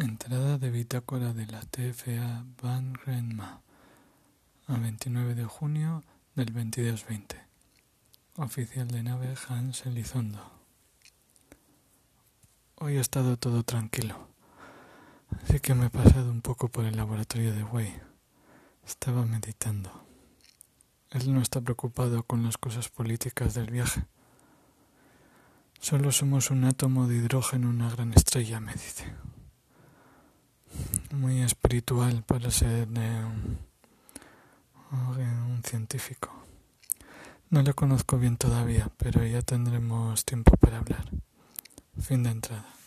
Entrada de bitácora de la TFA Van Renma a 29 de junio del 2220. Oficial de nave Hans Elizondo. Hoy ha estado todo tranquilo, así que me he pasado un poco por el laboratorio de Wei. Estaba meditando. Él no está preocupado con las cosas políticas del viaje. Solo somos un átomo de hidrógeno en una gran estrella, me dice muy espiritual para ser un, un científico. No lo conozco bien todavía, pero ya tendremos tiempo para hablar. Fin de entrada.